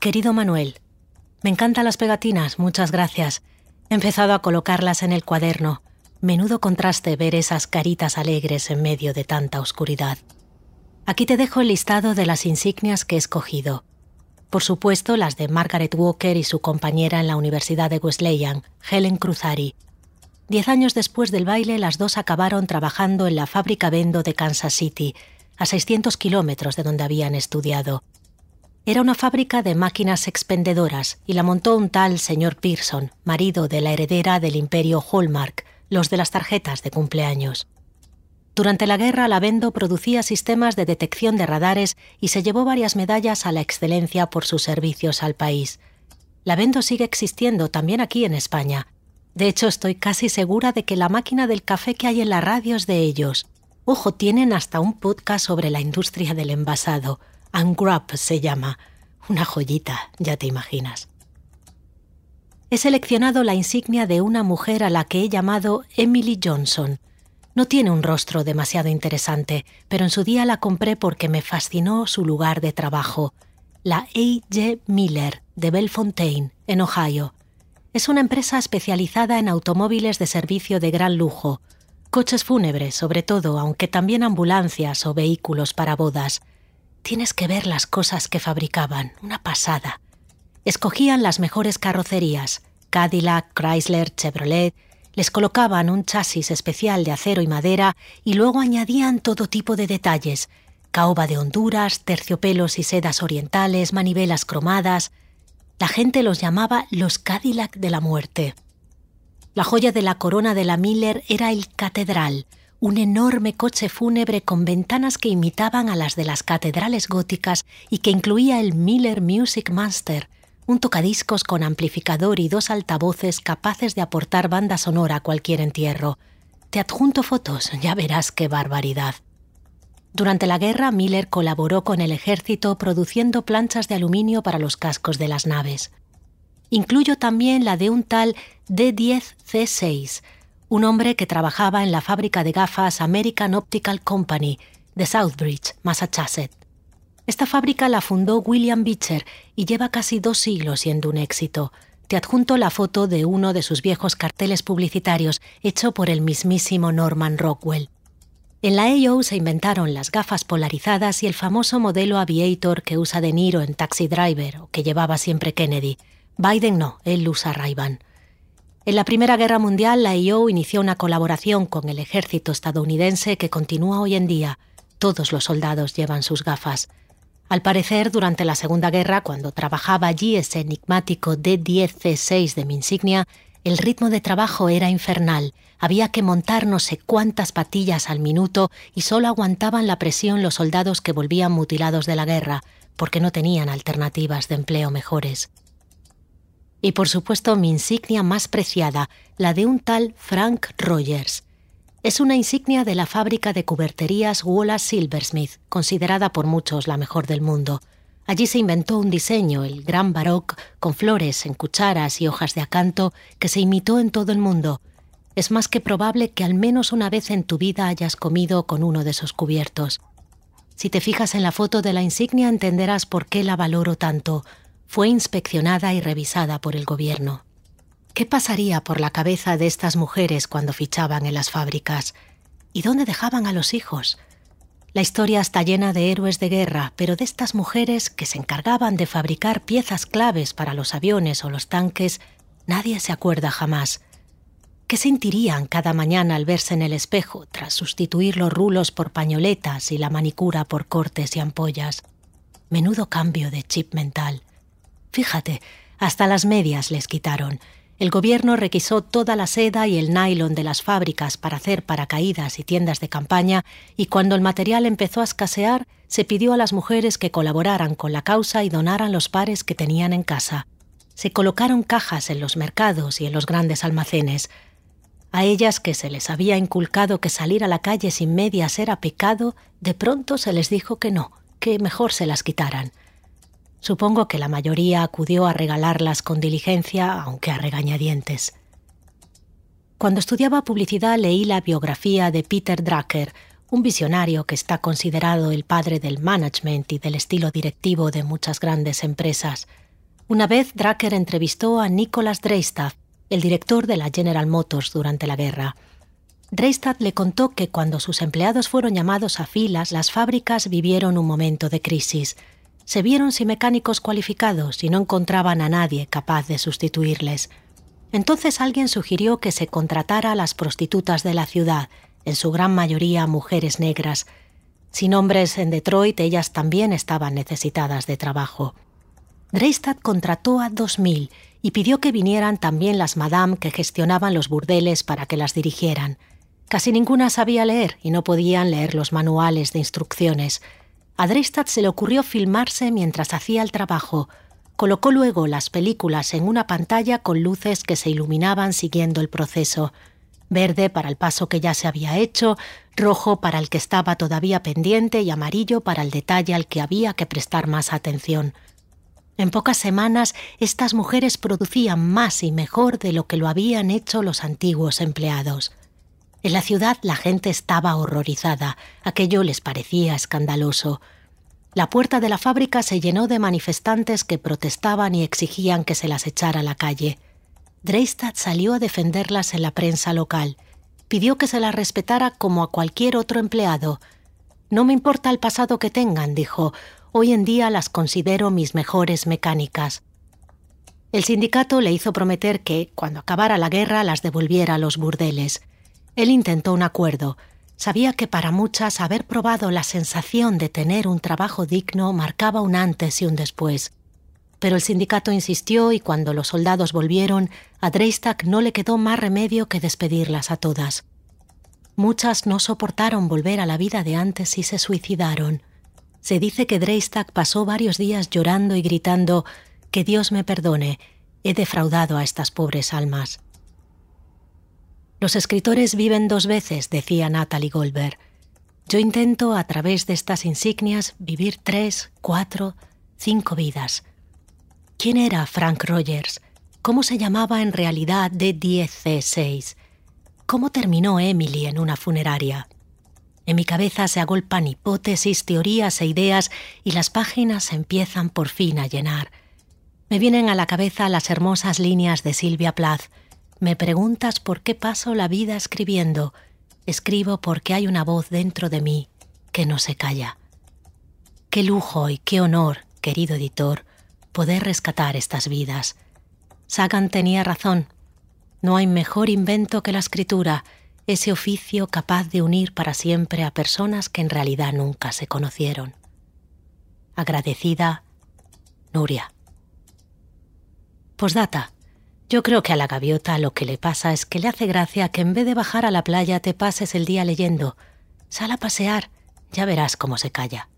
Querido Manuel, me encantan las pegatinas, muchas gracias. He empezado a colocarlas en el cuaderno. Menudo contraste ver esas caritas alegres en medio de tanta oscuridad. Aquí te dejo el listado de las insignias que he escogido. Por supuesto, las de Margaret Walker y su compañera en la Universidad de Wesleyan, Helen Cruzari. Diez años después del baile, las dos acabaron trabajando en la fábrica Vendo de Kansas City, a 600 kilómetros de donde habían estudiado. Era una fábrica de máquinas expendedoras y la montó un tal señor Pearson, marido de la heredera del imperio Hallmark, los de las tarjetas de cumpleaños. Durante la guerra, la Vendo producía sistemas de detección de radares y se llevó varias medallas a la excelencia por sus servicios al país. La Vendo sigue existiendo también aquí en España. De hecho, estoy casi segura de que la máquina del café que hay en la radio es de ellos. Ojo, tienen hasta un podcast sobre la industria del envasado. Ungrub se llama. Una joyita, ya te imaginas. He seleccionado la insignia de una mujer a la que he llamado Emily Johnson. No tiene un rostro demasiado interesante, pero en su día la compré porque me fascinó su lugar de trabajo, la A.J. Miller de Bellefontaine, en Ohio. Es una empresa especializada en automóviles de servicio de gran lujo, coches fúnebres sobre todo, aunque también ambulancias o vehículos para bodas. Tienes que ver las cosas que fabricaban, una pasada. Escogían las mejores carrocerías, Cadillac, Chrysler, Chevrolet, les colocaban un chasis especial de acero y madera y luego añadían todo tipo de detalles, caoba de Honduras, terciopelos y sedas orientales, manivelas cromadas. La gente los llamaba los Cadillac de la muerte. La joya de la corona de la Miller era el Catedral, un enorme coche fúnebre con ventanas que imitaban a las de las catedrales góticas y que incluía el Miller Music Master, un tocadiscos con amplificador y dos altavoces capaces de aportar banda sonora a cualquier entierro. Te adjunto fotos, ya verás qué barbaridad. Durante la guerra, Miller colaboró con el ejército produciendo planchas de aluminio para los cascos de las naves. Incluyo también la de un tal D10C6, un hombre que trabajaba en la fábrica de gafas American Optical Company de Southbridge, Massachusetts. Esta fábrica la fundó William Beecher y lleva casi dos siglos siendo un éxito. Te adjunto la foto de uno de sus viejos carteles publicitarios hecho por el mismísimo Norman Rockwell. En la AO se inventaron las gafas polarizadas y el famoso modelo Aviator que usa De Niro en Taxi Driver o que llevaba siempre Kennedy. Biden no, él usa ray en la Primera Guerra Mundial, la IO inició una colaboración con el ejército estadounidense que continúa hoy en día. Todos los soldados llevan sus gafas. Al parecer, durante la Segunda Guerra, cuando trabajaba allí ese enigmático D-10C6 de mi insignia, el ritmo de trabajo era infernal. Había que montar no sé cuántas patillas al minuto y solo aguantaban la presión los soldados que volvían mutilados de la guerra, porque no tenían alternativas de empleo mejores y por supuesto mi insignia más preciada, la de un tal Frank Rogers. Es una insignia de la fábrica de cuberterías Wallace Silversmith, considerada por muchos la mejor del mundo. Allí se inventó un diseño, el Gran Baroque, con flores en cucharas y hojas de acanto, que se imitó en todo el mundo. Es más que probable que al menos una vez en tu vida hayas comido con uno de esos cubiertos. Si te fijas en la foto de la insignia entenderás por qué la valoro tanto fue inspeccionada y revisada por el gobierno. ¿Qué pasaría por la cabeza de estas mujeres cuando fichaban en las fábricas? ¿Y dónde dejaban a los hijos? La historia está llena de héroes de guerra, pero de estas mujeres que se encargaban de fabricar piezas claves para los aviones o los tanques, nadie se acuerda jamás. ¿Qué sentirían cada mañana al verse en el espejo tras sustituir los rulos por pañoletas y la manicura por cortes y ampollas? Menudo cambio de chip mental. Fíjate, hasta las medias les quitaron. El gobierno requisó toda la seda y el nylon de las fábricas para hacer paracaídas y tiendas de campaña, y cuando el material empezó a escasear, se pidió a las mujeres que colaboraran con la causa y donaran los pares que tenían en casa. Se colocaron cajas en los mercados y en los grandes almacenes. A ellas que se les había inculcado que salir a la calle sin medias era pecado, de pronto se les dijo que no, que mejor se las quitaran. Supongo que la mayoría acudió a regalarlas con diligencia, aunque a regañadientes. Cuando estudiaba publicidad leí la biografía de Peter Drucker, un visionario que está considerado el padre del management y del estilo directivo de muchas grandes empresas. Una vez Drucker entrevistó a Nicholas Dreistad, el director de la General Motors durante la guerra. Dreistad le contó que cuando sus empleados fueron llamados a filas, las fábricas vivieron un momento de crisis. Se vieron sin mecánicos cualificados y no encontraban a nadie capaz de sustituirles. Entonces alguien sugirió que se contratara a las prostitutas de la ciudad, en su gran mayoría mujeres negras. Sin hombres en Detroit, ellas también estaban necesitadas de trabajo. Dreistad contrató a dos mil y pidió que vinieran también las madame que gestionaban los burdeles para que las dirigieran. Casi ninguna sabía leer y no podían leer los manuales de instrucciones. A Dreistad se le ocurrió filmarse mientras hacía el trabajo. Colocó luego las películas en una pantalla con luces que se iluminaban siguiendo el proceso. Verde para el paso que ya se había hecho, rojo para el que estaba todavía pendiente y amarillo para el detalle al que había que prestar más atención. En pocas semanas estas mujeres producían más y mejor de lo que lo habían hecho los antiguos empleados. En la ciudad la gente estaba horrorizada, aquello les parecía escandaloso. La puerta de la fábrica se llenó de manifestantes que protestaban y exigían que se las echara a la calle. Dreistad salió a defenderlas en la prensa local. Pidió que se las respetara como a cualquier otro empleado. No me importa el pasado que tengan, dijo, hoy en día las considero mis mejores mecánicas. El sindicato le hizo prometer que, cuando acabara la guerra, las devolviera a los burdeles. Él intentó un acuerdo. Sabía que para muchas haber probado la sensación de tener un trabajo digno marcaba un antes y un después. Pero el sindicato insistió y cuando los soldados volvieron, a Dreistag no le quedó más remedio que despedirlas a todas. Muchas no soportaron volver a la vida de antes y se suicidaron. Se dice que Dreistag pasó varios días llorando y gritando Que Dios me perdone, he defraudado a estas pobres almas. Los escritores viven dos veces, decía Natalie Goldberg. Yo intento, a través de estas insignias, vivir tres, cuatro, cinco vidas. ¿Quién era Frank Rogers? ¿Cómo se llamaba en realidad D10C6? ¿Cómo terminó Emily en una funeraria? En mi cabeza se agolpan hipótesis, teorías e ideas y las páginas empiezan por fin a llenar. Me vienen a la cabeza las hermosas líneas de Silvia Plath, me preguntas por qué paso la vida escribiendo. Escribo porque hay una voz dentro de mí que no se calla. Qué lujo y qué honor, querido editor, poder rescatar estas vidas. Sagan tenía razón. No hay mejor invento que la escritura, ese oficio capaz de unir para siempre a personas que en realidad nunca se conocieron. Agradecida, Nuria. Postdata. Yo creo que a la gaviota lo que le pasa es que le hace gracia que en vez de bajar a la playa te pases el día leyendo. Sal a pasear, ya verás cómo se calla.